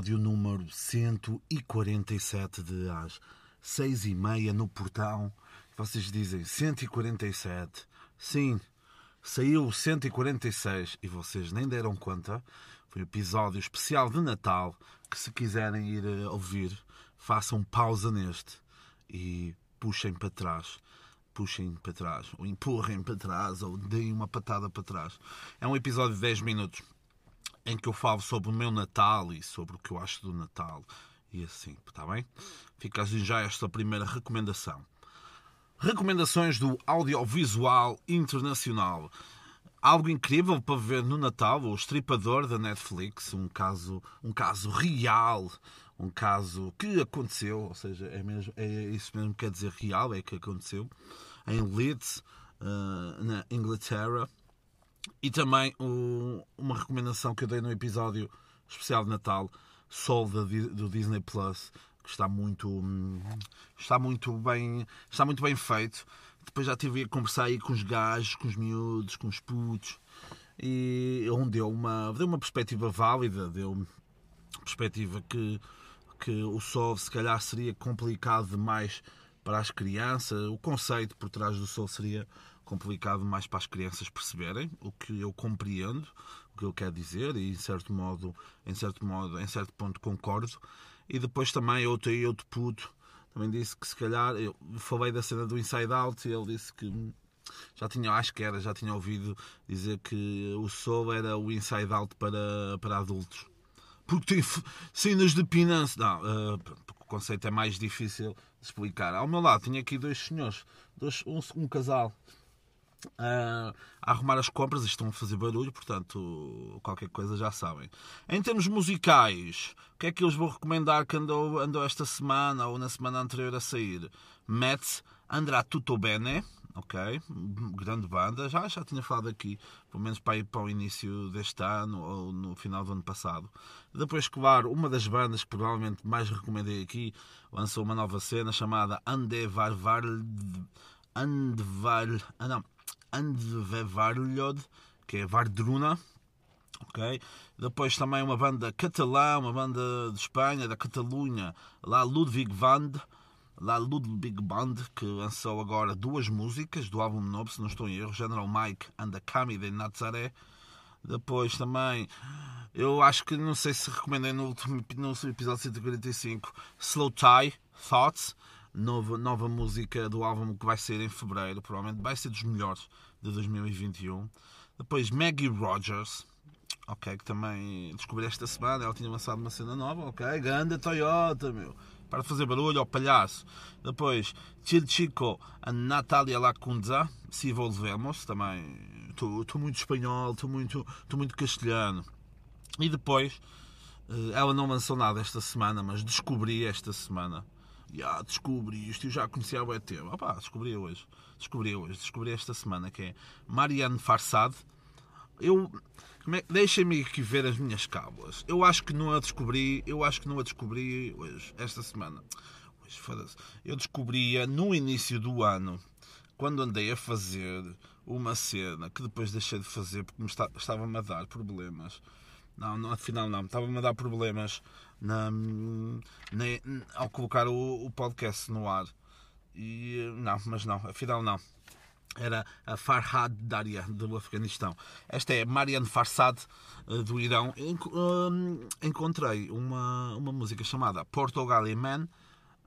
episódio número 147 de às 6 e meia no portão. Vocês dizem 147. Sim, saiu 146 e vocês nem deram conta. Foi um episódio especial de Natal que se quiserem ir eh, ouvir, façam pausa neste e puxem para trás. Puxem para trás, ou empurrem para trás, ou deem uma patada para trás. É um episódio de 10 minutos em que eu falo sobre o meu Natal e sobre o que eu acho do Natal e assim, está bem? Fica assim já esta primeira recomendação. Recomendações do audiovisual internacional. Algo incrível para ver no Natal, o Estripador da Netflix, um caso, um caso real, um caso que aconteceu, ou seja, é, mesmo, é isso mesmo que quer dizer real, é que aconteceu, em Leeds, uh, na Inglaterra, e também um, uma recomendação que eu dei no episódio especial de Natal, Soul do Disney Plus, que está muito está muito bem está muito bem feito. Depois já tive a conversar aí com os gajos, com os miúdos, com os putos, e onde deu uma deu uma perspectiva válida, deu perspectiva que que o Soul se calhar seria complicado demais para as crianças. O conceito por trás do Soul seria complicado mais para as crianças perceberem, o que eu compreendo, o que ele quer dizer, e em certo modo, em certo modo, em certo ponto concordo. E depois também outro e outro puto também disse que se calhar eu falei da cena do Inside Out e ele disse que já tinha, acho que era, já tinha ouvido dizer que o Soul era o Inside Out para, para adultos. Porque tem cenas de pinance. Não, uh, o conceito é mais difícil de explicar. Ao meu lado tinha aqui dois senhores, dois, um, um casal a arrumar as compras e estão a fazer barulho, portanto, qualquer coisa já sabem. Em termos musicais, o que é que eu vos vou recomendar que andou, andou esta semana ou na semana anterior a sair? Metz Andrà Tutto Bene, ok? Grande banda, já, já tinha falado aqui, pelo menos para ir para o início deste ano ou no final do ano passado. Depois, claro, uma das bandas que provavelmente mais recomendei aqui lançou uma nova cena chamada Ande Varvar. Andvar. Ah, não. Andvevarljod, que é Vardruna. ok? Depois também uma banda catalã, uma banda de Espanha, da Catalunha, lá Ludwig Band, lá Ludwig Band, que lançou agora duas músicas do álbum novo, se não estou em erro, General Mike and the Kami de Nazaré. Depois também, eu acho que não sei se recomendei no último no episódio 145, Slow Tie Thoughts, nova, música do álbum que vai sair em fevereiro, provavelmente vai ser dos melhores de 2021. Depois Maggie Rogers, ok, que também descobri esta semana, ela tinha lançado uma cena nova, ok, ganda Toyota, meu. Para de fazer barulho ao palhaço. Depois, Chil Chico, a Natália Lacunza, se volvemos, também estou muito espanhol, estou muito, muito castelhano. E depois, eh, ela não lançou nada esta semana, mas descobri esta semana yeah, descobri isto, eu já conhecia o ET. Opa, descobri hoje. Descobri hoje, descobri esta semana, que é Marianne Farsad. Eu. É, Deixem-me aqui ver as minhas cábulas. Eu acho que não a descobri, eu acho que não a descobri hoje, esta semana. Hoje, foda-se. Eu descobri-a no início do ano, quando andei a fazer uma cena que depois deixei de fazer porque me estava-me a dar problemas. Não, não, afinal não, estava-me a dar problemas na, na, ao colocar o, o, podcast no ar. E não, mas não, afinal não. Era a Farhad Daria do Afeganistão. Esta é Marianne Farsad eh, do Irão. Hum, encontrei uma, uma música chamada Portugal e Man.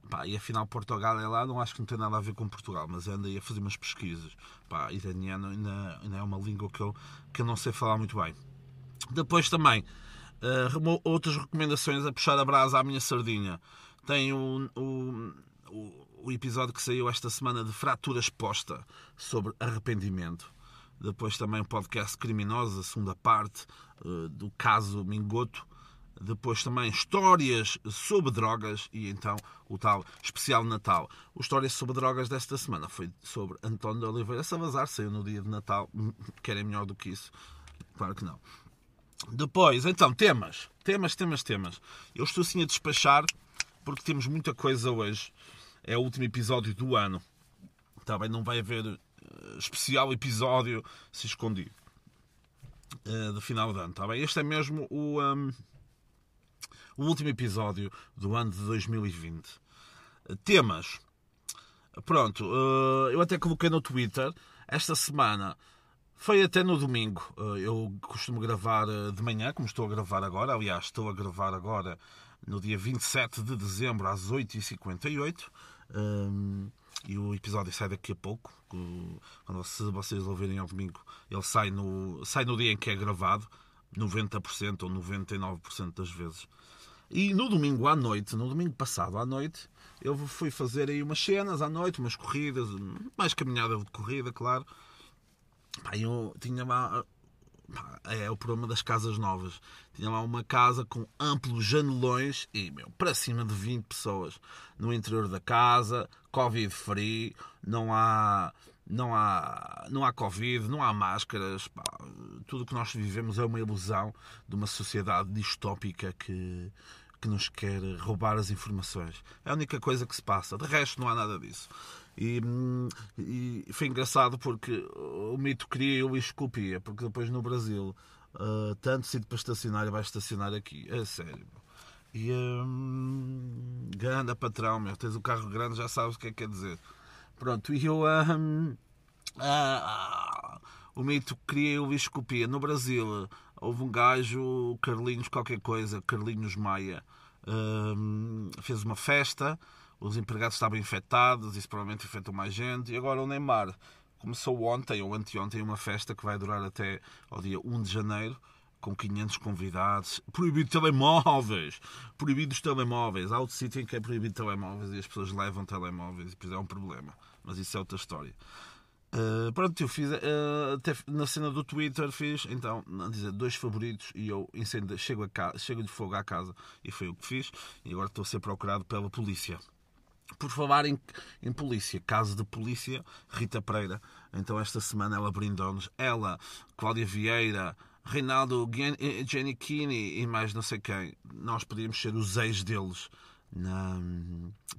Pá, e afinal Portugal é lá, não acho que não tem nada a ver com Portugal, mas andei a fazer umas pesquisas. Pá, iraniano ainda, ainda é uma língua que eu, que eu não sei falar muito bem. Depois também Uh, outras recomendações a puxar a brasa à minha sardinha. Tem o, o, o, episódio que saiu esta semana de Fratura Exposta sobre arrependimento. Depois também o podcast Criminosa, a segunda parte uh, do caso Mingoto. Depois também histórias sobre drogas e então o tal especial Natal. O Histórias sobre Drogas desta semana foi sobre António de Oliveira Salazar, saiu no dia de Natal. Querem melhor do que isso? Claro que não. Depois, então, temas. Temas, temas, temas. Eu estou assim a despachar porque temos muita coisa hoje. É o último episódio do ano. Está bem? Não vai haver uh, especial episódio se escondido uh, do final do ano. Está bem? Este é mesmo o. Um, o último episódio do ano de 2020. Temas. Pronto, eu até coloquei no Twitter esta semana. Foi até no domingo. Eu costumo gravar de manhã, como estou a gravar agora. Aliás, estou a gravar agora no dia 27 de dezembro, às 8h58. E o episódio sai daqui a pouco. Quando se vocês ouvirem ao domingo, ele sai no, sai no dia em que é gravado. 90% ou 99% das vezes. E no domingo à noite, no domingo passado à noite, eu fui fazer aí umas cenas à noite, umas corridas, mais caminhada de corrida, claro. Pá, eu tinha lá. É o problema das casas novas. Tinha lá uma casa com amplos janelões e, meu, para cima de 20 pessoas no interior da casa, Covid free, não há não há, não há Covid, não há máscaras. Pá, tudo o que nós vivemos é uma ilusão de uma sociedade distópica que, que nos quer roubar as informações. É a única coisa que se passa. De resto, não há nada disso. E, e foi engraçado porque o mito cria o esculpia, porque depois no Brasil, uh, tanto sítio para estacionar, vai estacionar aqui. É sério. E um, grande patrão, meu, tens o carro grande, já sabes o que é que quer dizer. Pronto, e eu. Um, uh, o mito cria o esculpia. No Brasil, houve um gajo, Carlinhos qualquer coisa, Carlinhos Maia, um, fez uma festa, os empregados estavam infectados, isso provavelmente infectou mais gente, e agora o Neymar começou ontem ou anteontem uma festa que vai durar até ao dia 1 de janeiro, com 500 convidados, proibido telemóveis, proibido os telemóveis, há outro sítio em que é proibido telemóveis e as pessoas levam telemóveis e depois é um problema, mas isso é outra história. Uh, pronto, eu fiz uh, até na cena do Twitter fiz então dizer dois favoritos e eu incendo, chego, a casa, chego de fogo à casa e foi o que fiz. E agora estou a ser procurado pela polícia. Por falar em, em polícia, caso de polícia, Rita Pereira. Então esta semana ela brindou-nos, ela, Cláudia Vieira, Reinaldo Giannichini e mais não sei quem. Nós podíamos ser os ex deles na,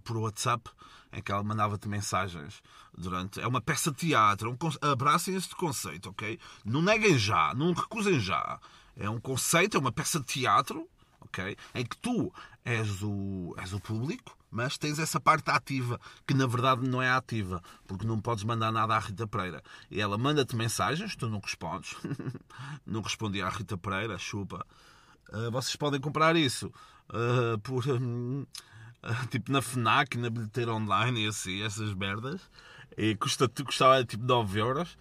por WhatsApp em que ela mandava-te mensagens durante. É uma peça de teatro. Um, abracem este conceito, ok? Não neguem já, não recusem já. É um conceito, é uma peça de teatro, ok? Em que tu és o, és o público, mas tens essa parte ativa, que na verdade não é ativa, porque não podes mandar nada à Rita Pereira. E ela manda-te mensagens, tu não respondes. não respondi à Rita Pereira, chupa. Uh, vocês podem comprar isso uh, por. Um, tipo na FNAC, na bilheteira online e assim, essas merdas. E custa, custava tipo 9 euros.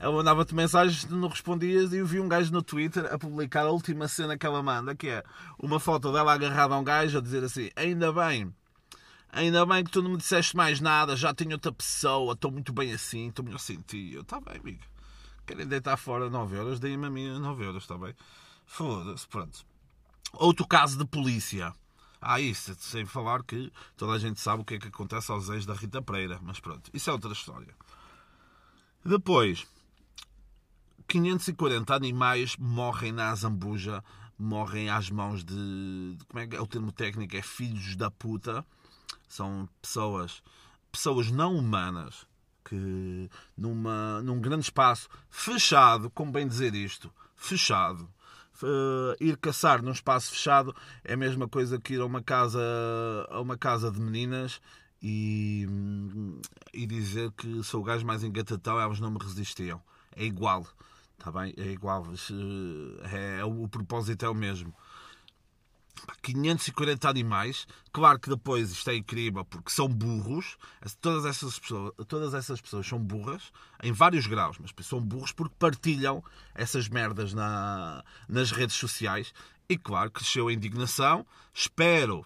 Ela mandava-te mensagens, tu não respondias e eu vi um gajo no Twitter a publicar a última cena que ela manda, que é uma foto dela agarrada a um gajo a dizer assim, ainda bem, ainda bem que tu não me disseste mais nada, já tenho outra pessoa, estou muito bem assim, estou melhor sem ti. Eu, está bem, amigo. Querem deitar fora 9 euros, deem-me a mim 9 euros, está bem? Foda-se, pronto. Outro caso de polícia. Ah, isso, sem falar que toda a gente sabe o que é que acontece aos ex da Rita Pereira, mas pronto, isso é outra história. Depois, 540 animais morrem na Azambuja, morrem às mãos de. Como é que é o termo técnico? É filhos da puta. São pessoas, pessoas não humanas que numa, num grande espaço fechado, como bem dizer isto, fechado, uh, ir caçar num espaço fechado é a mesma coisa que ir a uma casa, a uma casa de meninas e, e dizer que sou o gajo mais engatatão elas não me resistiam. É igual. Está bem? É igual. É, é, o propósito é o mesmo. 540 animais. Claro que depois isto é incrível porque são burros. Todas essas pessoas, todas essas pessoas são burras em vários graus, mas são burros porque partilham essas merdas na, nas redes sociais. E claro, cresceu a indignação. Espero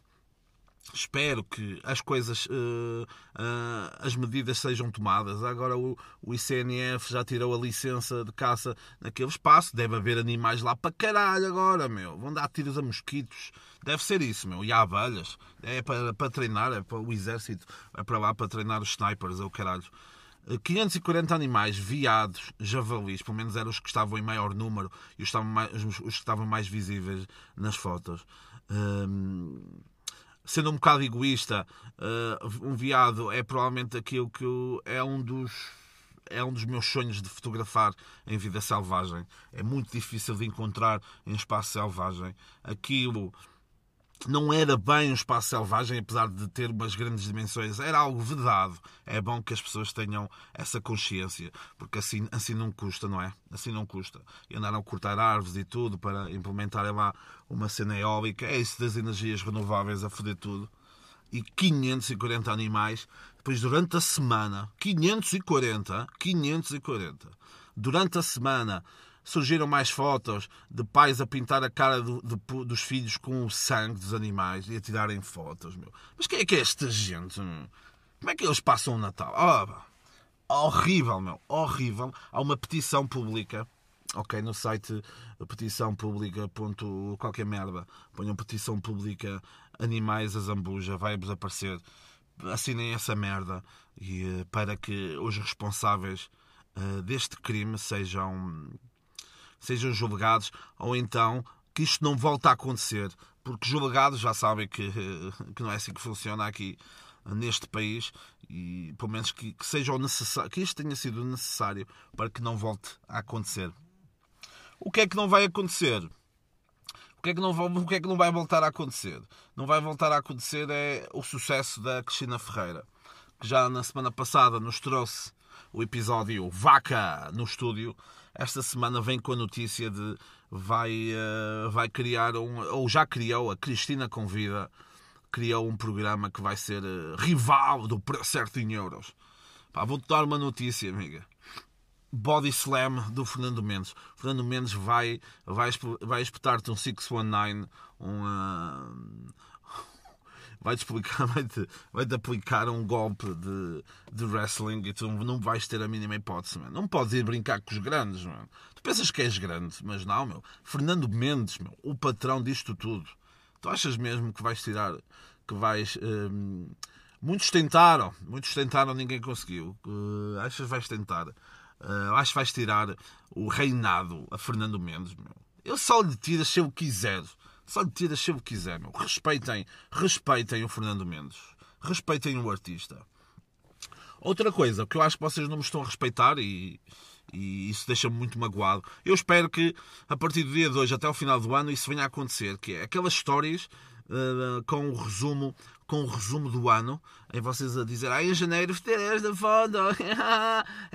espero que as coisas, uh, uh, as medidas sejam tomadas. Agora o, o, ICNF já tirou a licença de caça naquele espaço. Deve haver animais lá para caralho agora, meu. Vão dar tiros a mosquitos. Deve ser isso, meu. E há abelhas. É para, para treinar, é para o exército. É para lá para treinar os snipers, é o caralho. 540 eh, animais, viados, javalis, pelo menos eram os que estavam em maior número e os, estavam mais, os que estavam mais visíveis nas fotos. Um, sendo um bocado egoísta, uh, um veado é provavelmente aquilo que é um dos é um dos meus sonhos de fotografar em vida selvagem. É muito difícil de encontrar em espaço selvagem. Aquilo não era bem um espaço selvagem, apesar de ter umas grandes dimensões, era algo vedado. É bom que as pessoas tenham essa consciência, porque assim, assim não custa, não é? Assim não custa. E andaram a cortar árvores e tudo para implementarem lá uma cena eólica. É isso das energias renováveis a foder tudo. E 540 animais, depois durante a semana, 540, 540, durante a semana surgiram mais fotos de pais a pintar a cara do, de, dos filhos com o sangue dos animais e a tirarem fotos, meu. Mas quem é que é esta gente? Meu? Como é que eles passam o Natal? Oh, horrível, meu. Horrível. Há uma petição pública. Ok, no site petição pública. Ponto, qualquer merda. Ponham petição pública animais a zambuja. Vai-vos aparecer. Assinem essa merda e, eh, para que os responsáveis uh, deste crime sejam sejam julgados, ou então que isto não volte a acontecer, porque julgados já sabem que, que não é assim que funciona aqui neste país e pelo menos que, que seja necessário, que isto tenha sido necessário para que não volte a acontecer. O que é que não vai acontecer? O que, é que não vai, o que é que não vai voltar a acontecer? Não vai voltar a acontecer é o sucesso da Cristina Ferreira, que já na semana passada nos trouxe o episódio Vaca no estúdio esta semana vem com a notícia de vai, uh, vai criar um, ou já criou, a Cristina Convida, criou um programa que vai ser uh, rival do certo em euros. Vou-te dar uma notícia, amiga. Body Slam do Fernando Mendes. Fernando Mendes vai, vai, vai espetar-te um 619, um, uh, vai-te explicar, vai-te, vai-te aplicar um golpe de, de wrestling e tu não vais ter a mínima hipótese. Não podes ir brincar com os grandes, mano. Tu pensas que és grande, mas não, meu. Fernando Mendes, meu, o patrão disto tudo. Tu achas mesmo que vais tirar, que vais. Hum, muitos tentaram, muitos tentaram, ninguém conseguiu. Uh, achas vais tentar? Uh, acho que vais tirar o reinado a Fernando Mendes, meu. Eu só lhe tiro se eu quiser. Tira se ele quiser, meu. Respeitem, respeitem o Fernando Mendes. Respeitem o artista. Outra coisa que eu acho que vocês não me estão a respeitar e, e isso deixa-me muito magoado. Eu espero que a partir do dia de hoje até o final do ano isso venha a acontecer, que é aquelas histórias uh, com o resumo com o resumo do ano, em vocês a dizer, ah, em janeiro fiz esta foto,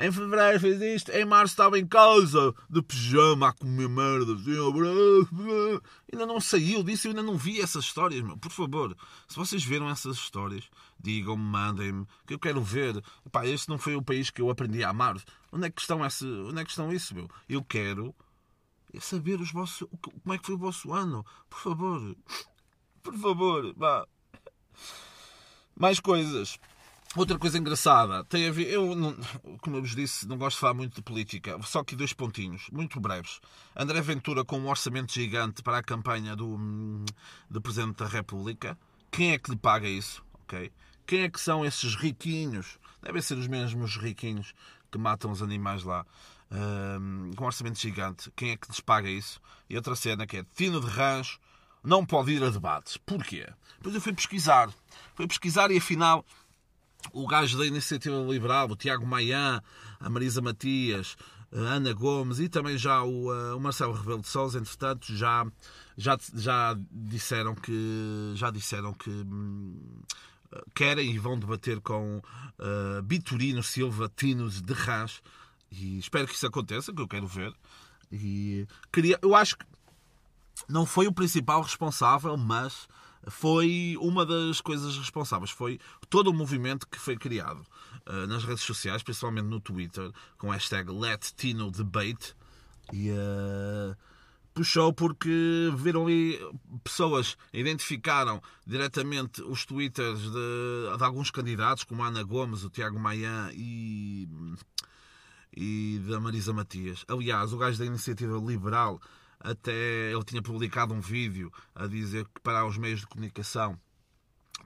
em fevereiro fiz isto, em março estava em casa, de pijama, a comer merda, assim, ainda não saiu disso, eu ainda não vi essas histórias, meu. Por favor, se vocês viram essas histórias, digam-me, mandem-me, que eu quero ver. Pá, este não foi o país que eu aprendi a amar. Onde é que estão, esse, onde é que estão isso, meu? Eu quero saber os vossos, como é que foi o vosso ano. Por favor. Por favor, vá. Mais coisas. Outra coisa engraçada tem a ver. Eu, como eu vos disse, não gosto de falar muito de política. Só que dois pontinhos, muito breves. André Ventura com um orçamento gigante para a campanha do, do Presidente da República. Quem é que lhe paga isso? Ok? Quem é que são esses riquinhos? Devem ser os mesmos riquinhos que matam os animais lá. Um, com um orçamento gigante. Quem é que lhes paga isso? E outra cena que é Tino de Rancho não pode ir a debates. Porquê? Depois eu fui pesquisar. Fui pesquisar e afinal o gajo da Iniciativa Liberal, o Tiago Maian, a Marisa Matias, a Ana Gomes e também já o, uh, o Marcelo Rebelo de Sousa, entretanto, já, já, já disseram que já disseram que hum, querem e vão debater com uh, Biturino Silva Tinos de Rãs e espero que isso aconteça, que eu quero ver. E queria, eu acho que não foi o principal responsável, mas foi uma das coisas responsáveis. Foi todo o movimento que foi criado uh, nas redes sociais, principalmente no Twitter, com o hashtag LetTinoDebate. E uh, puxou porque viram ali pessoas, identificaram diretamente os twitters de, de alguns candidatos, como a Ana Gomes, o Tiago Maian e, e da Marisa Matias. Aliás, o gajo da Iniciativa Liberal até ele tinha publicado um vídeo a dizer que para os meios de comunicação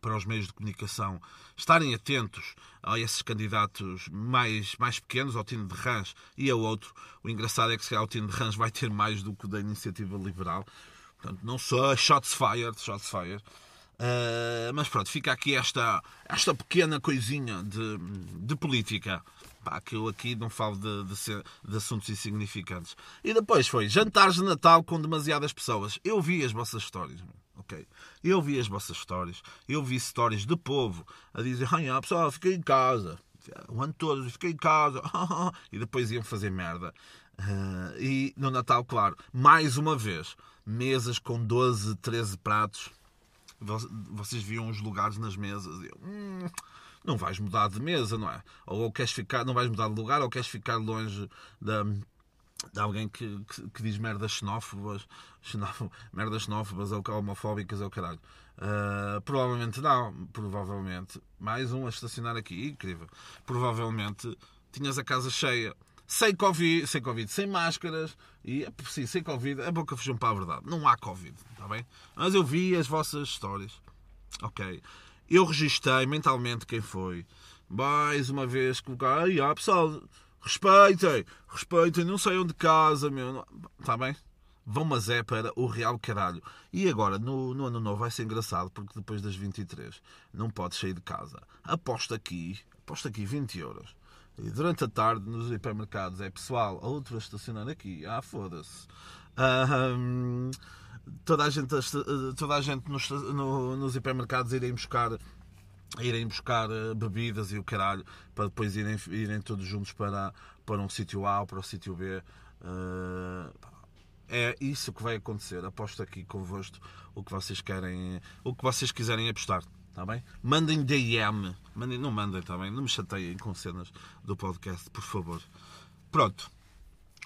para os meios de comunicação estarem atentos a esses candidatos mais, mais pequenos, ao Tino de Rãs e ao outro. O engraçado é que se calhar o Tino de Rãs vai ter mais do que da Iniciativa Liberal. Portanto, não só shots fired, shots fired. Uh, mas pronto, fica aqui esta, esta pequena coisinha de, de política. Pá, que eu aqui não falo de, de, de, assuntos insignificantes. E depois foi jantares de Natal com demasiadas pessoas. Eu vi as vossas histórias, ok? Eu vi as vossas histórias, eu vi histórias de povo a dizer: Ai, pessoal, fiquei em casa, o ano todo, fiquei em casa, e depois iam fazer merda. Uh, e no Natal, claro, mais uma vez, mesas com 12, 13 pratos. Vocês viam os lugares nas mesas. Eu, hum, não vais mudar de mesa, não é? Ou queres ficar, não vais mudar de lugar, ou queres ficar longe da, de alguém que, que, que, diz merdas xenófobas, merdas xenófobas ou homofóbicas ou caralho. Uh, provavelmente não, provavelmente. Mais um a estacionar aqui, incrível. Provavelmente tinhas a casa cheia sem Covid, sem Covid, sem máscaras e sim, sem Covid, a boca fechou para a verdade. Não há Covid, está bem? Mas eu vi as vossas histórias. Ok. Eu registrei mentalmente quem foi. Mais uma vez colocar. Ah, pessoal, respeitem, respeitem, não saiam de casa, meu. Está bem? Vão, mas é para o real caralho. E agora, no, no ano novo, vai ser engraçado, porque depois das 23 não podes sair de casa. Aposta aqui, aposta aqui 20 euros e durante a tarde, nos hipermercados, é pessoal, a outra estacionar aqui. Ah, foda-se. Um, toda a gente, toda a gente nos, no, nos hipermercados irem buscar irem buscar eh, bebidas e o caralho para depois irem, irem todos juntos para, para um sítio A ou para o sítio B. Uh, é isso que vai acontecer. Aposto aqui convosco o que vocês querem, o que vocês quiserem apostar. Está bem? Mandem DM. Mandem, não mandem, bem? Não me chateiem com cenas do podcast, por favor. Pronto.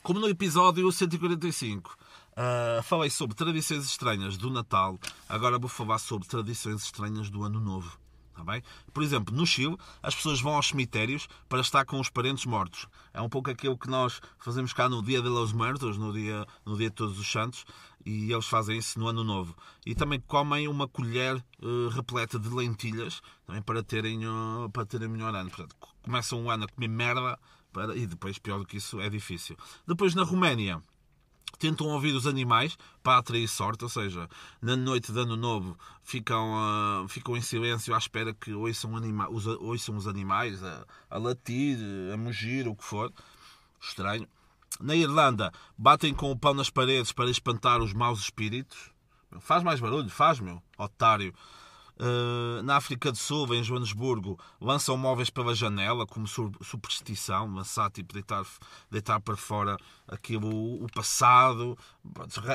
Como no episódio 145 uh, falei sobre tradições estranhas do Natal, agora vou falar sobre tradições estranhas do Ano Novo. Tá bem? Por exemplo, no Chile, as pessoas vão aos cemitérios para estar com os parentes mortos. É um pouco aquilo que nós fazemos cá no Dia de los Muertos, no dia, no dia de Todos os Santos, e eles fazem isso no Ano Novo. E também comem uma colher uh, repleta de lentilhas também para terem, uh, para terem melhor ano. Portanto, começam o ano a comer merda para, e depois, pior do que isso, é difícil. Depois, na Roménia, tentam ouvir os animais para atrair sorte, ou seja, na noite de ano novo ficam, uh, ficam em silêncio à espera que ouçam, anima os, ouçam os animais a, a latir, a mugir, o que for. Estranho. Na Irlanda, batem com o pão nas paredes para espantar os maus espíritos. Faz mais barulho, faz, meu, otário. Uh, na África do Sul, em Joanesburgo, lançam móveis pela janela como superstição, lançar, tipo, deitar, deitar para fora aquilo, o passado.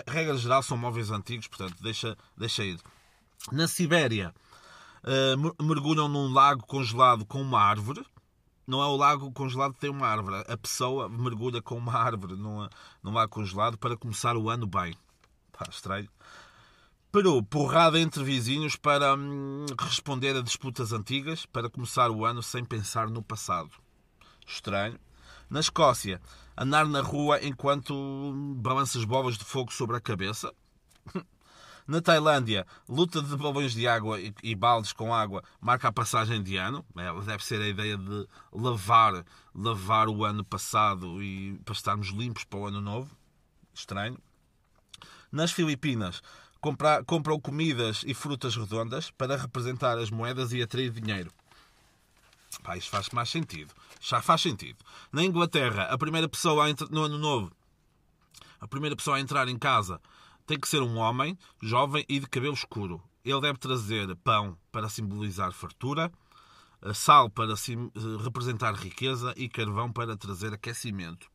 Regra geral, são móveis antigos, portanto, deixa, deixa ir. Na Sibéria, uh, mergulham num lago congelado com uma árvore. Não é o lago congelado que tem uma árvore. A pessoa mergulha com uma árvore num, num lago congelado para começar o ano bem. Pá, estranho. Peru, porrada entre vizinhos para hum, responder a disputas antigas, para começar o ano sem pensar no passado. Estranho. Na Escócia, andar na rua enquanto balanças bolas de fogo sobre a cabeça. Na Tailândia, luta de balões de água e baldes com água marca a passagem de ano. É, deve ser a ideia de lavar, lavar o ano passado e para estarmos limpos para o ano novo. Estranho. Nas Filipinas, comprar, compram comidas e frutas redondas para representar as moedas e atrair dinheiro. Pá, isto faz mais sentido. Já faz sentido. Na Inglaterra, a primeira pessoa no ano novo, a primeira pessoa a entrar em casa tem que ser um homem, jovem e de cabelo escuro. Ele deve trazer pão para simbolizar fartura, sal para representar riqueza e carvão para trazer aquecimento.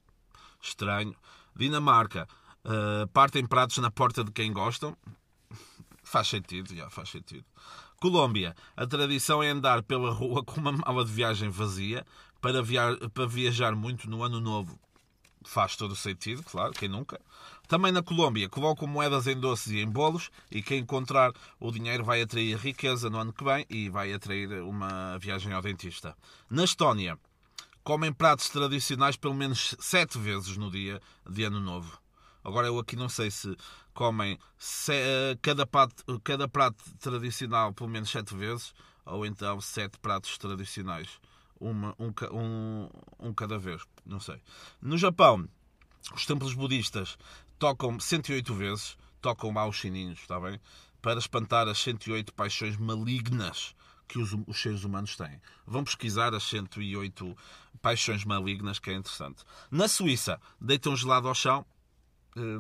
Estranho. Dinamarca, Uh, partem pratos na porta de quem gostam. Faz sentido, já faz sentido. Colômbia, a tradição é andar pela rua com uma mala de viagem vazia para, via para viajar muito no ano novo. Faz todo o sentido, claro, quem nunca. Também na Colômbia, colocam moedas em doces e em bolos e quem encontrar o dinheiro vai atrair riqueza no ano que vem e vai atrair uma viagem ao dentista. Na Estónia, comem pratos tradicionais pelo menos sete vezes no dia de ano novo. Agora eu aqui não sei se comem se, uh, cada, prato, cada prato tradicional pelo menos sete vezes ou então sete pratos tradicionais. Uma, um, um, um cada vez. Não sei. No Japão, os templos budistas tocam 108 vezes, tocam lá os sininhos, está bem? Para espantar as 108 paixões malignas que os, os, seres humanos têm. Vão pesquisar as 108 paixões malignas, que é interessante. Na Suíça, deitam gelado ao chão eh,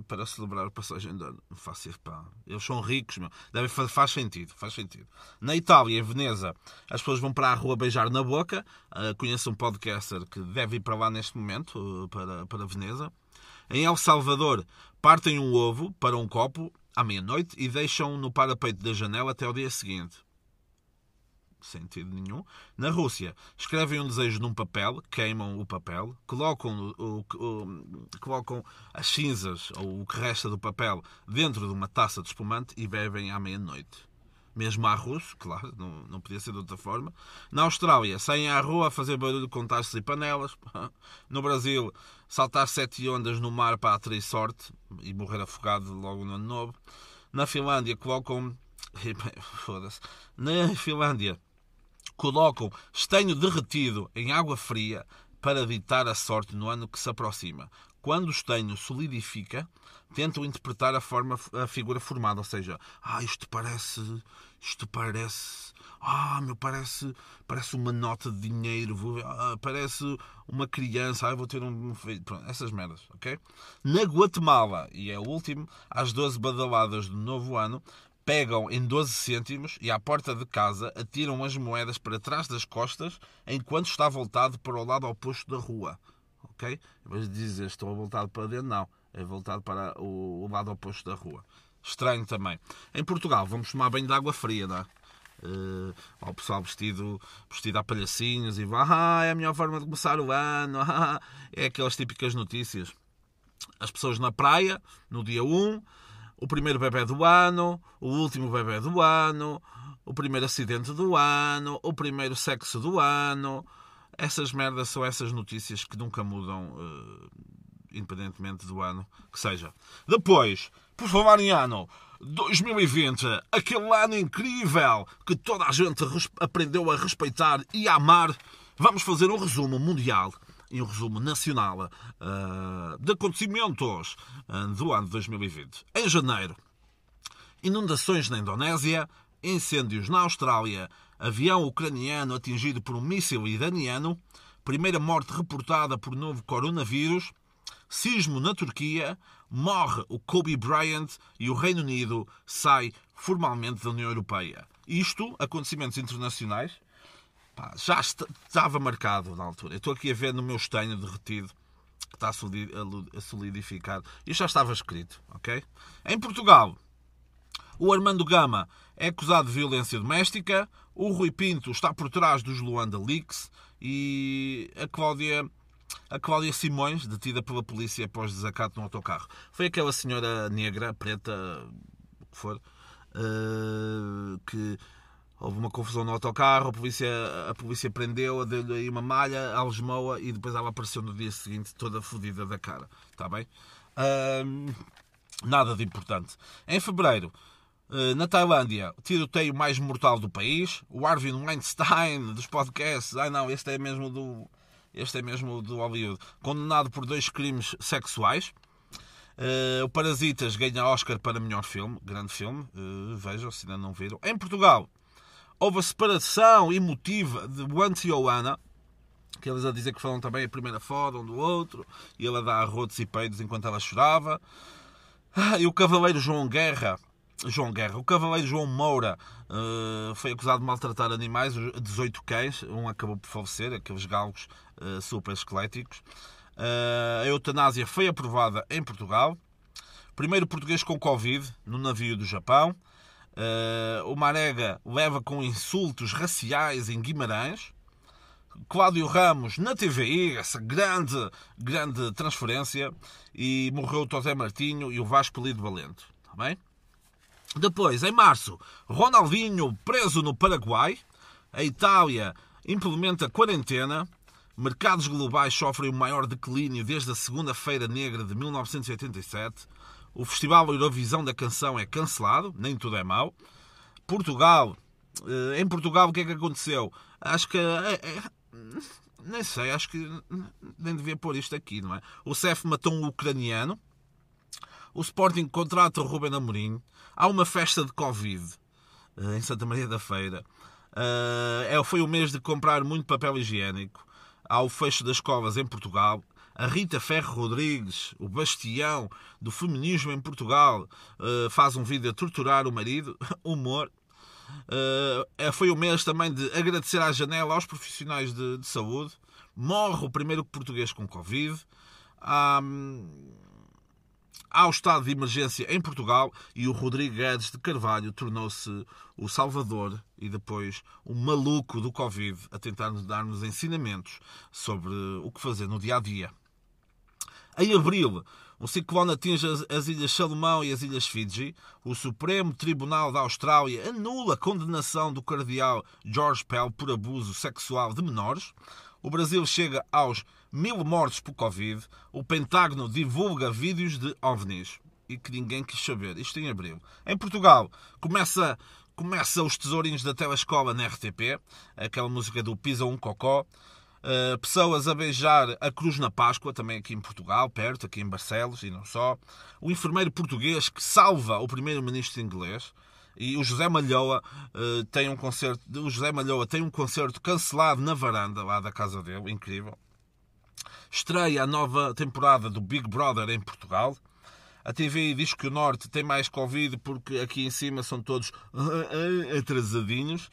para celebrar a passagem de ano. Faço pá. Eles são ricos, meu. Deve, faz sentido, faz sentido. Na Itália, em Veneza, as pessoas vão para a rua beijar na boca. Uh, conheço um podcaster que deve ir para lá neste momento, uh, para, para Veneza. Em El Salvador, partem um ovo para um copo à meia-noite e deixam no parapeito da janela até ao dia seguinte sentido nenhum. Na Rússia, escrevem um desejo num papel, queimam o papel, colocam, o, o, colocam as cinzas ou o que resta do papel dentro de uma taça de espumante e bebem à meia-noite. Mesmo à russo, claro, não, não podia ser de outra forma. Na Austrália, saem à rua a fazer barulho com taças e panelas. No Brasil, saltar sete ondas no mar para atrair sorte e morrer afogado logo no ano novo. Na Finlândia, colocam. Foda-se. Na Finlândia, colocam estanho derretido em água fria para evitar a sorte no ano que se aproxima. Quando o estanho solidifica, tentam interpretar a forma, a figura formada, ou seja, ah, isto parece, isto parece, ah, meu, parece, parece uma nota de dinheiro, vou, ah, parece uma criança, ah, vou ter um pronto, essas merdas, ok? Na Guatemala, e é o último, às 12 badaladas do novo ano, pegam em 12 cêntimos e à porta de casa atiram as moedas para trás das costas enquanto está voltado para o lado oposto da rua. Ok? De dizer estou voltado para dentro, não. É voltado para o, lado oposto da rua. Estranho também. Em Portugal, vamos tomar banho de água fria, não é? Uh, o pessoal vestido, vestido a palhacinhos e vai, ah, é a melhor forma de começar o ano, ah, é aquelas típicas notícias. As pessoas na praia, no dia 1, o primeiro bebê do ano, o último bebê do ano, o primeiro acidente do ano, o primeiro sexo do ano. Essas merdas são essas notícias que nunca mudam, uh, independentemente do ano que seja. Depois, por falar em ano, 2020, aquele ano incrível que toda a gente aprendeu a respeitar e a amar, vamos fazer um resumo mundial e um resumo nacional uh, de acontecimentos uh, do ano 2020. Em janeiro, inundações na Indonésia, incêndios na Austrália, avião ucraniano atingido por um míssil iraniano, primeira morte reportada por novo coronavírus, sismo na Turquia, morre o Kobe Bryant e o Reino Unido sai formalmente da União Europeia. Isto, acontecimentos internacionais, Pá, já estava marcado na altura. Eu estou aqui a ver no meu estanho derretido que está a solidificar. Isto já estava escrito, ok? Em Portugal, o Armando Gama é acusado de violência doméstica, o Rui Pinto está por trás dos Luanda Leaks e a Cláudia, a Cláudia Simões, detida pela polícia após desacato no autocarro. Foi aquela senhora negra, preta, o que for, uh, que Houve uma confusão no autocarro, a polícia, a polícia prendeu-a, deu-lhe aí uma malha, algemou-a e depois ela apareceu no dia seguinte toda fodida da cara. Está bem? nada de importante. Em fevereiro, eh, na Tailândia, tiroteio mais mortal do país. O Arvin Weinstein dos podcasts. Ai não, este é mesmo do. Este é mesmo do Hollywood. Condenado por dois crimes sexuais. Uh, o Parasitas ganha Oscar para melhor filme. Grande filme. Uh, vejam se ainda não viram. Em Portugal, houve a separação emotiva de Wante e Oana, que eles a dizer que foram também a primeira foda um do outro, e ele a dar arrotos e peidos enquanto ela chorava. Ah, e o cavaleiro João Guerra, João Guerra, o cavaleiro João Moura uh, foi acusado de maltratar animais, 18 cães, um acabou por falecer, aqueles galgos uh, super esqueléticos. Uh, a eutanásia foi aprovada em Portugal. Primeiro português com Covid no navio do Japão. Uh, o Marega leva com insultos raciais em Guimarães. Cláudio Ramos na TVI, essa grande, grande transferência. E morreu o José Martinho e o Vasco Lido Valente. Tá bem? Depois, em março, Ronaldinho preso no Paraguai. A Itália implementa quarentena. Mercados globais sofrem o maior declínio desde a Segunda-feira Negra de 1987. O Festival Eurovisão da Canção é cancelado, nem tudo é mau. Portugal, eh, em Portugal o que é que aconteceu? Acho que. É, é, nem sei, acho que nem devia pôr isto aqui, não é? O CEF matou um ucraniano. O Sporting contrata o Ruben Amorim. Há uma festa de Covid em Santa Maria da Feira. É, foi o mês de comprar muito papel higiênico. Há o fecho das escolas em Portugal A Rita Ferro Rodrigues, o bastião do feminismo em Portugal, uh, faz um vídeo a torturar o marido. Humor. Uh, foi o mês também de agradecer à janela aos profissionais de, de saúde. Morre o primeiro português com Covid. Um, ao estado de emergência em Portugal e o Rodrigo Guedes de Carvalho tornou-se o salvador e depois o maluco do Covid a tentar dar-nos ensinamentos sobre o que fazer no dia a dia. Em abril, um ciclone atinge as Ilhas Salomão e as Ilhas Fiji. O Supremo Tribunal da Austrália anula a condenação do cardeal George Pell por abuso sexual de menores. O Brasil chega aos mil mortos por Covid. O Pentágono divulga vídeos de OVNIs e que ninguém quis saber. Isto em abril. Em Portugal, começa, começa os tesourinhos da telescola na RTP, aquela música do Pisa um Cocó. Uh, pessoas a beijar a cruz na Páscoa, também aqui em Portugal, perto, aqui em Barcelos e não só. O enfermeiro português que salva o primeiro-ministro inglês. E o José Malhoa uh, tem um concerto. O José Malhoa tem um concerto cancelado na varanda lá da casa dele, incrível. Estreia a nova temporada do Big Brother em Portugal. A TV diz que o Norte tem mais Covid porque aqui em cima são todos atrasadinhos.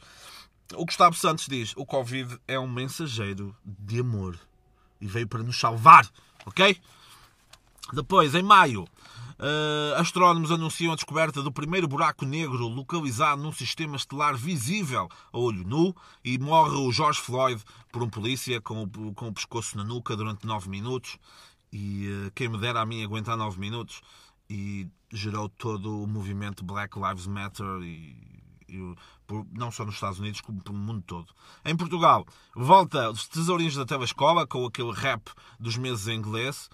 O Gustavo Santos diz: o Covid é um mensageiro de amor e veio para nos salvar, ok? Depois, em maio, Uh, astrónomos anunciam a descoberta do primeiro buraco negro localizado num sistema estelar visível a olho nu e morre o George Floyd por um polícia com o, com o pescoço na nuca durante 9 minutos. E uh, quem me dera a mim aguentar 9 minutos e gerou todo o movimento Black Lives Matter e, não só nos Estados Unidos como pelo mundo todo. Em Portugal, volta os tesourinhos da telescola com aquele rap dos meses em inglês.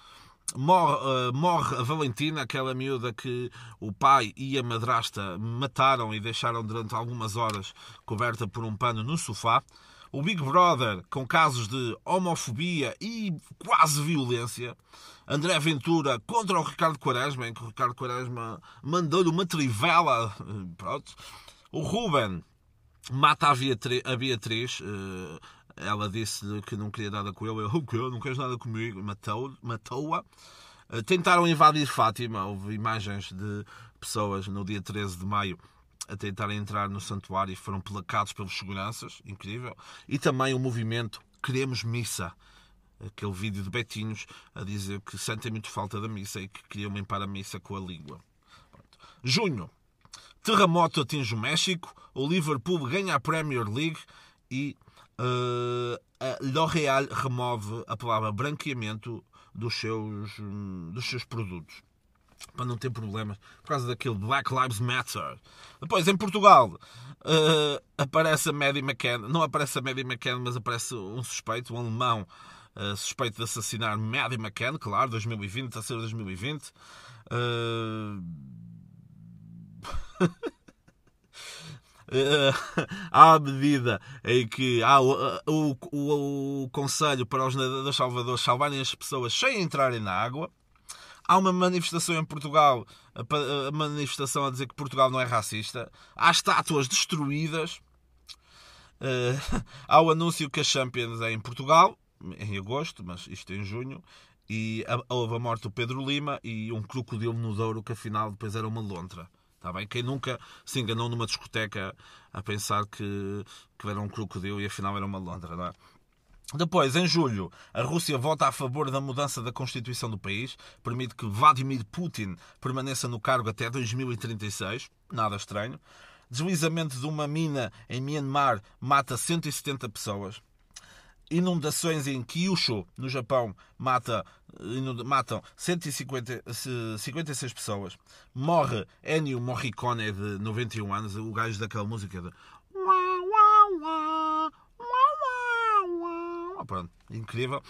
Morre, uh, morre, a Valentina, aquela miúda que o pai e a madrasta mataram e deixaram durante algumas horas coberta por um pano no sofá. O Big Brother, com casos de homofobia e quase violência. André Ventura contra o Ricardo Quaresma, em que o Ricardo Quaresma mandou-lhe uma trivela. Pronto. O Ruben mata a Beatriz. Uh, ela disse-lhe que não queria nada com ele. Ele, o quê? Não queres nada comigo? Matou-a. Matou eh, Tentaram invadir Fátima. Houve imagens de pessoas no dia 13 de maio a tentarem entrar no santuário e foram placados pelos seguranças. Incrível. E também o movimento Queremos Missa. Aquele vídeo de Betinhos a dizer que sentem muito falta da missa e que queriam limpar a missa com a língua. Junho. Terremoto atinge o México. O Liverpool ganha a Premier League e uh, L'Oréal remove a palavra branqueamento dos seus, dos seus produtos para não ter problemas por causa daquele Black Lives Matter. Depois, em Portugal, uh, aparece a Maddie McCann. Não aparece a Maddie McCann, mas aparece um suspeito, um alemão uh, suspeito de assassinar Maddie McCann, claro, 2020, a ser 2020. Uh... à medida em que há o, o, o, o Conselho para os nadadores salvadores salvarem as pessoas sem entrarem na água, há uma manifestação em Portugal, a manifestação a dizer que Portugal não é racista, há estátuas destruídas, uh, há o anúncio que a Champions é em Portugal, em agosto, mas isto é em junho, e houve a morte do Pedro Lima e um crocodilo no Douro que afinal depois era uma lontra. Está bem? Quem nunca se enganou numa discoteca a pensar que, que era um crocodilo e afinal era uma londra, não é? Depois, em julho, a Rússia vota a favor da mudança da Constituição do país, permite que Vladimir Putin permaneça no cargo até 2036, nada estranho. Deslizamento de uma mina em Myanmar mata 170 pessoas inundações em Kyushu, no Japão, mata, matam 150, 56 pessoas. Morre Ennio Morricone, de 91 anos, o gajo daquela música de. Pronto, incrível.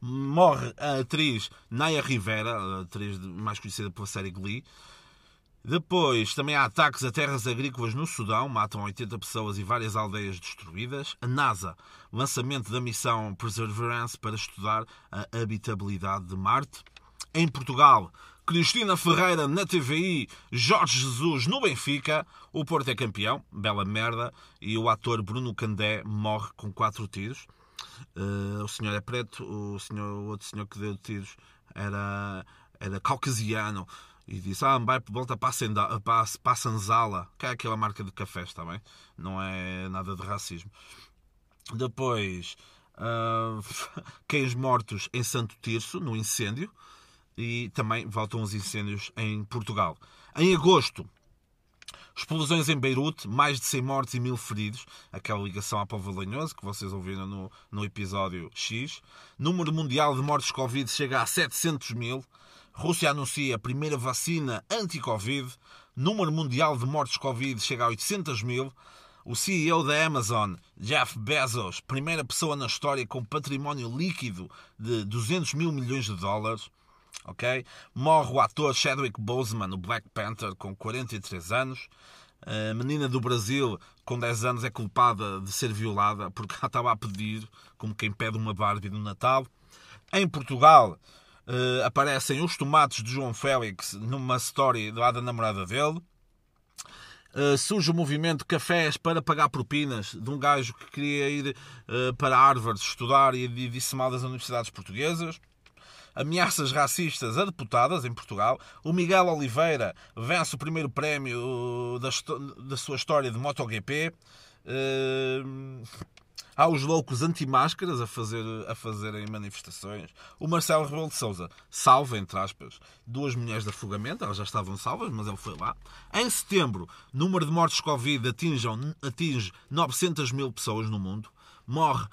Morre a atriz Naya Rivera, a atriz mais conhecida pela série Glee. Depois, também há ataques a terras agrícolas no Sudão, matam 80 pessoas e várias aldeias destruídas. A NASA, lançamento da missão Perseverance para estudar a habitabilidade de Marte. Em Portugal, Cristina Ferreira na TVI, Jorge Jesus no Benfica, o Porto é campeão, bela merda, e o ator Bruno Candé morre com quatro tiros. Uh, o senhor é preto, o, senhor, o outro senhor que deu tiros era, era caucasiano e disse: Ah, vai volta para a, Sanzala, que é aquela marca de café, está bem? Não é nada de racismo. Depois, uh, cães mortos em Santo Tirso, no incêndio, e também voltam os incêndios em Portugal. Em agosto, Explosões em Beirute, mais de 100 mortes e mil feridos, aquela ligação à povo lenhoso que vocês ouviram no, no episódio X. Número mundial de mortes Covid chega a 700 mil. Rússia anuncia a primeira vacina anti-Covid. Número mundial de mortes Covid chega a 800 mil. O CEO da Amazon, Jeff Bezos, primeira pessoa na história com património líquido de 200 mil milhões de dólares. Okay? Morre o ator Chadwick Boseman, o Black Panther, com 43 anos. A menina do Brasil, com 10 anos, é culpada de ser violada porque ela estava a pedir, como quem pede uma Barbie no Natal. Em Portugal, uh, aparecem os tomates de João Félix numa story lá da namorada dele. Uh, surge o movimento Cafés para pagar propinas de um gajo que queria ir uh, para Harvard estudar e disse mal das universidades portuguesas. Ameaças racistas a deputadas em Portugal. O Miguel Oliveira vence o primeiro prémio da, da sua história de MotoGP. Uh, Há os loucos anti-máscaras a, fazer, a fazerem manifestações. O Marcelo Rebelo de Souza salva, entre aspas, duas mulheres de afogamento. Elas já estavam salvas, mas ele foi lá. Em setembro, número de mortes Covid atinge, atinge 900 mil pessoas no mundo. Morre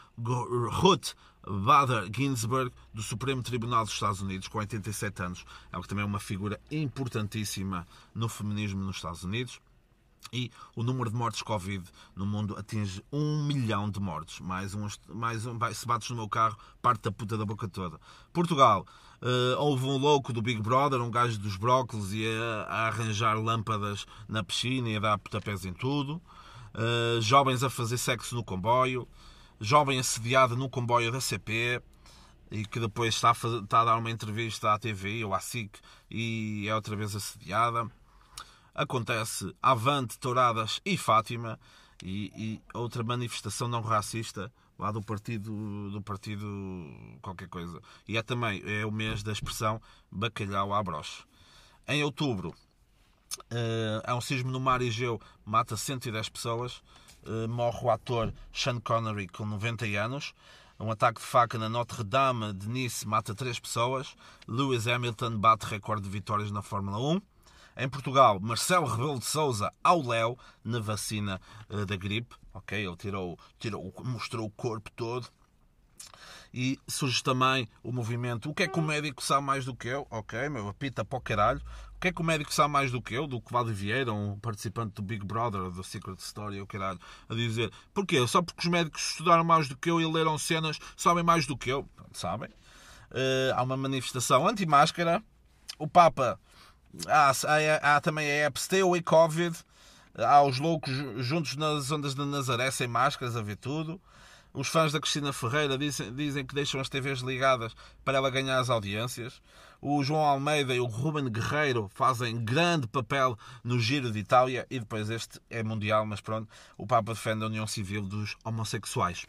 Ruth Bader Ginsburg, do Supremo Tribunal dos Estados Unidos, com 87 anos. Ela também é uma figura importantíssima no feminismo nos Estados Unidos. E o número de mortes Covid no mundo atinge um milhão de mortes. Mais um, mais um, se bates no meu carro, parte da puta da boca toda. Portugal, uh, houve um louco do Big Brother, um gajo dos brócolis, a, a arranjar lâmpadas na piscina e a dar pontapés em tudo. Uh, jovens a fazer sexo no comboio. Jovem assediada no comboio da CP e que depois está a, fazer, está a dar uma entrevista à TV ou à SIC e é outra vez assediada acontece Avante, Touradas e Fátima e, e, outra manifestação não racista lá do partido do partido qualquer coisa. E é também é o mês da expressão bacalhau à broche. Em outubro uh, há um sismo no mar Egeu mata 110 pessoas uh, morre o ator Sean Connery com 90 anos. Um ataque de faca na Notre Dame de Nice mata 3 pessoas. Lewis Hamilton bate recorde de vitórias na Fórmula 1 em Portugal, Marcelo Rebelo de Souza ao Léo na vacina uh, da gripe. Ok, ele tirou, tirou, mostrou o corpo todo. E surge também o movimento O que é que o médico sabe mais do que eu? Ok, meu, apita para o caralho. O que é que o médico sabe mais do que eu? Do que Valde Vieira, um participante do Big Brother, do Secret Story, o caralho, a dizer porquê? Só porque os médicos estudaram mais do que eu e leram cenas, sabem mais do que eu? Sabem? Uh, há uma manifestação anti-máscara. O Papa Há, há, há também a app Stay Covid. Há os loucos juntos nas ondas de Nazaré sem máscaras a ver tudo. Os fãs da Cristina Ferreira dizem, dizem que deixam as TVs ligadas para ela ganhar as audiências. O João Almeida e o Ruben Guerreiro fazem grande papel no Giro de Itália. E depois este é mundial, mas pronto, o Papa defende a união civil dos homossexuais.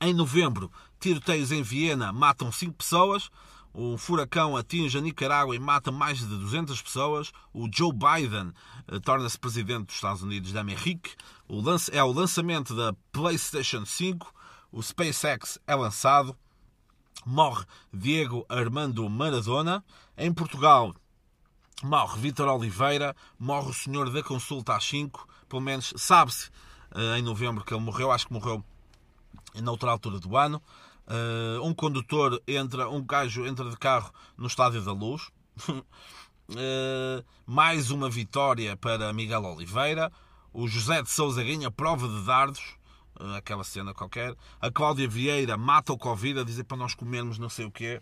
Em novembro, tiroteios em Viena matam 5 pessoas. O furacão atinge a Nicarágua e mata mais de 200 pessoas. O Joe Biden eh, torna-se presidente dos Estados Unidos da América. é o lançamento da PlayStation 5. O SpaceX é lançado. Morre Diego Armando Maradona. Em Portugal, morre Vítor Oliveira. Morre o senhor da consulta às 5. Pelo menos sabe-se eh, em novembro que ele morreu. Acho que morreu na outra altura do ano. Uh, um condutor entra, um gajo entra de carro no Estádio da Luz. uh, mais uma vitória para Miguel Oliveira. O José de Souza ganha prova de dardos. Uh, aquela cena qualquer. A Cláudia Vieira mata o Covid a dizer para nós comermos não sei o quê.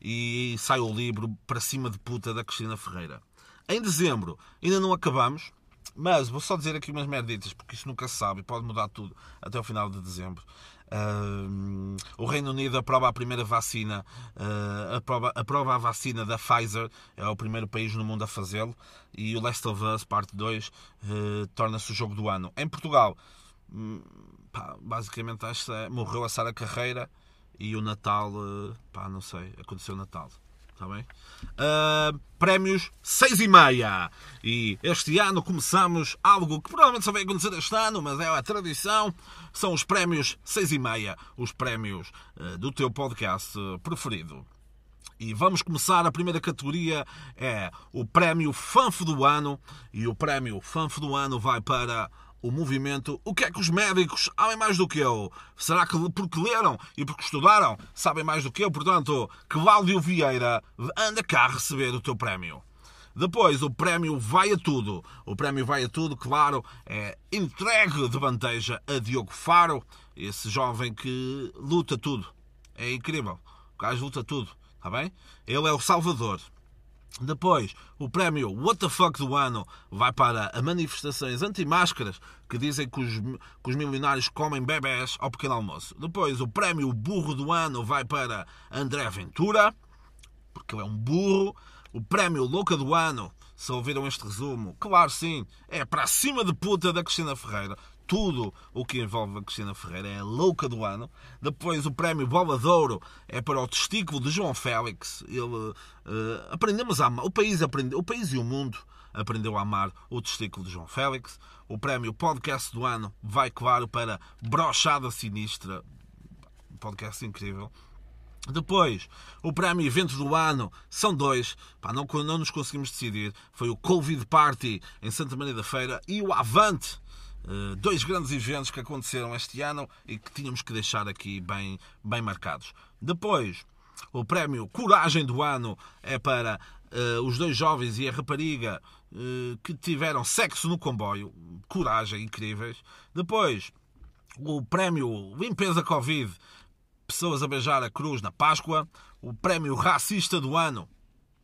E sai o livro para cima de puta da Cristina Ferreira. Em dezembro, ainda não acabamos. Mas vou só dizer aqui umas merditas, porque isso nunca se sabe, pode mudar tudo até o final de dezembro. Uh, o Reino Unido aprova a primeira vacina, uh, aprova, aprova, a vacina da Pfizer, é o primeiro país no mundo a fazê-lo, e o Last of Us, parte 2, uh, torna-se o jogo do ano. Em Portugal, um, pá, basicamente que é, morreu a Sara Carreira e o Natal, uh, pá, não sei, aconteceu o Natal. Está bem? Uh, prémios 6 e meia. E este ano começamos algo que provavelmente só vai acontecer este ano, mas é a tradição. São os prémios 6 e meia. Os prémios uh, do teu podcast preferido. E vamos começar. A primeira categoria é o prémio FANF do ano. E o prémio FANF do ano vai para o movimento. O que é que os médicos sabem mais do que eu? Será que porque leram e porque estudaram sabem mais do que eu? Portanto, Cláudio Vieira, anda cá receber o teu prémio. Depois, o prémio vai a tudo. O prémio vai a tudo, claro, é entregue de bandeja a Diogo Faro, esse jovem que luta tudo. É incrível. O gajo luta tudo, está bem? Ele é o salvador. Depois, o prémio What the Fuck do ano vai para a manifestações anti-máscaras que dizem que os, que os milionários comem bebés ao pequeno almoço. Depois, o prémio Burro do ano vai para André Ventura, porque ele é um burro. O prémio Louca do ano, se ouviram este resumo, claro sim, é para cima de puta da Cristina Ferreira tudo o que envolve a Cristina Ferreira é a louca do ano. Depois o prémio Bola de Ouro é para o testículo de João Félix. Ele, uh, aprendemos a o país, aprende, o país e o mundo aprendeu a amar o testículo de João Félix. O prémio Podcast do Ano vai, claro, para Brochada Sinistra. Podcast incrível. Depois, o prémio Evento do Ano são dois. Pá, não, não nos conseguimos decidir. Foi o Covid Party em Santa Maria da Feira e o Avante eh, dois grandes eventos que aconteceram este ano e que tínhamos que deixar aqui bem, bem marcados. Depois, o prémio Coragem do Ano é para uh, os dois jovens e a rapariga uh, que tiveram sexo no comboio. Coragem, incríveis. Depois, o prémio Limpeza Covid, pessoas a beijar a cruz na Páscoa. O prémio Racista do Ano.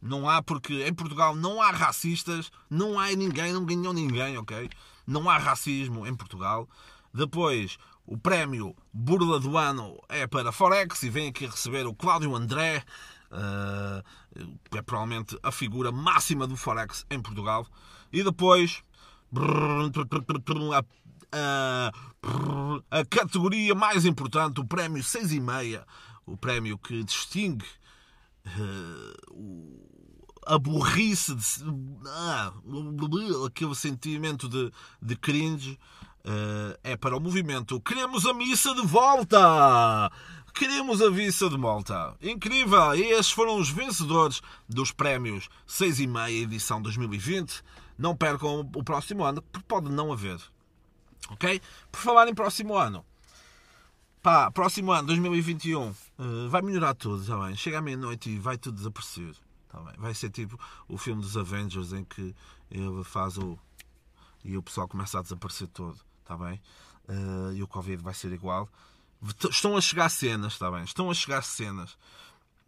Não há, porque em Portugal não há racistas, não há ninguém, não ganhou ninguém, ok? Não há racismo em Portugal. Depois, o prémio Burla do Ano é para Forex e vem aqui receber o Cláudio André, uh, que é provavelmente a figura máxima do Forex em Portugal. E depois, a, a categoria mais importante, o prémio 6,5, o prémio que distingue uh, a burrice, de, ah, aquele sentimento de, de cringe, uh, é para o movimento. Queremos a missa de volta! Queremos a missa de volta! Incrível! E estes foram os vencedores dos prémios 6 e meia edição 2020. Não percam o próximo ano, porque pode não haver. Ok? Por falar em próximo ano. Pá, próximo ano, 2021, uh, eh, vai melhorar tudo, já bem? Chega à meia-noite e vai tudo desaparecer. Tá Vai ser tipo o filme dos Avengers em que ele faz o. e o pessoal começa a desaparecer todo. Tá bem? Uh, e o Covid vai ser igual. Estão a chegar cenas, está bem? Estão a chegar cenas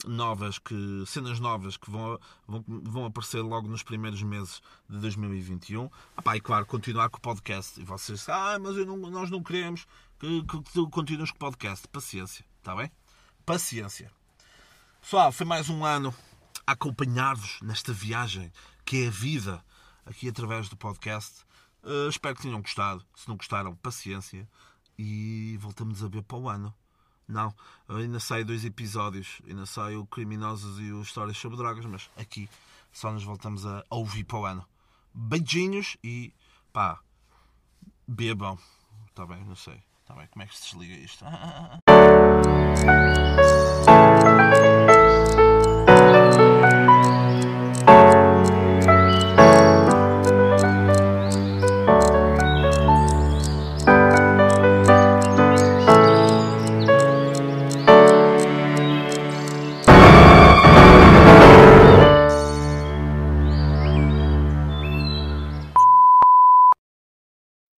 novas que cenas novas que vão, vão, vão aparecer logo nos primeiros meses de 2021 ah, pá, e claro continuar com o podcast e vocês ah mas não, nós não queremos que, que, que continues com o podcast paciência está bem paciência pessoal foi mais um ano acompanhar-vos nesta viagem que é a vida aqui através do podcast. Uh, espero que tenham gostado. Se não gostaram, paciência. E voltamos a ver para o ano. Não, ainda saio dois episódios. Ainda saio Criminosos e o Histórias sobre Drogas. Mas aqui só nos voltamos a ouvir para o ano. Beijinhos e pá, bebam. Está bem, não sei. Está bem, como é que se desliga isto?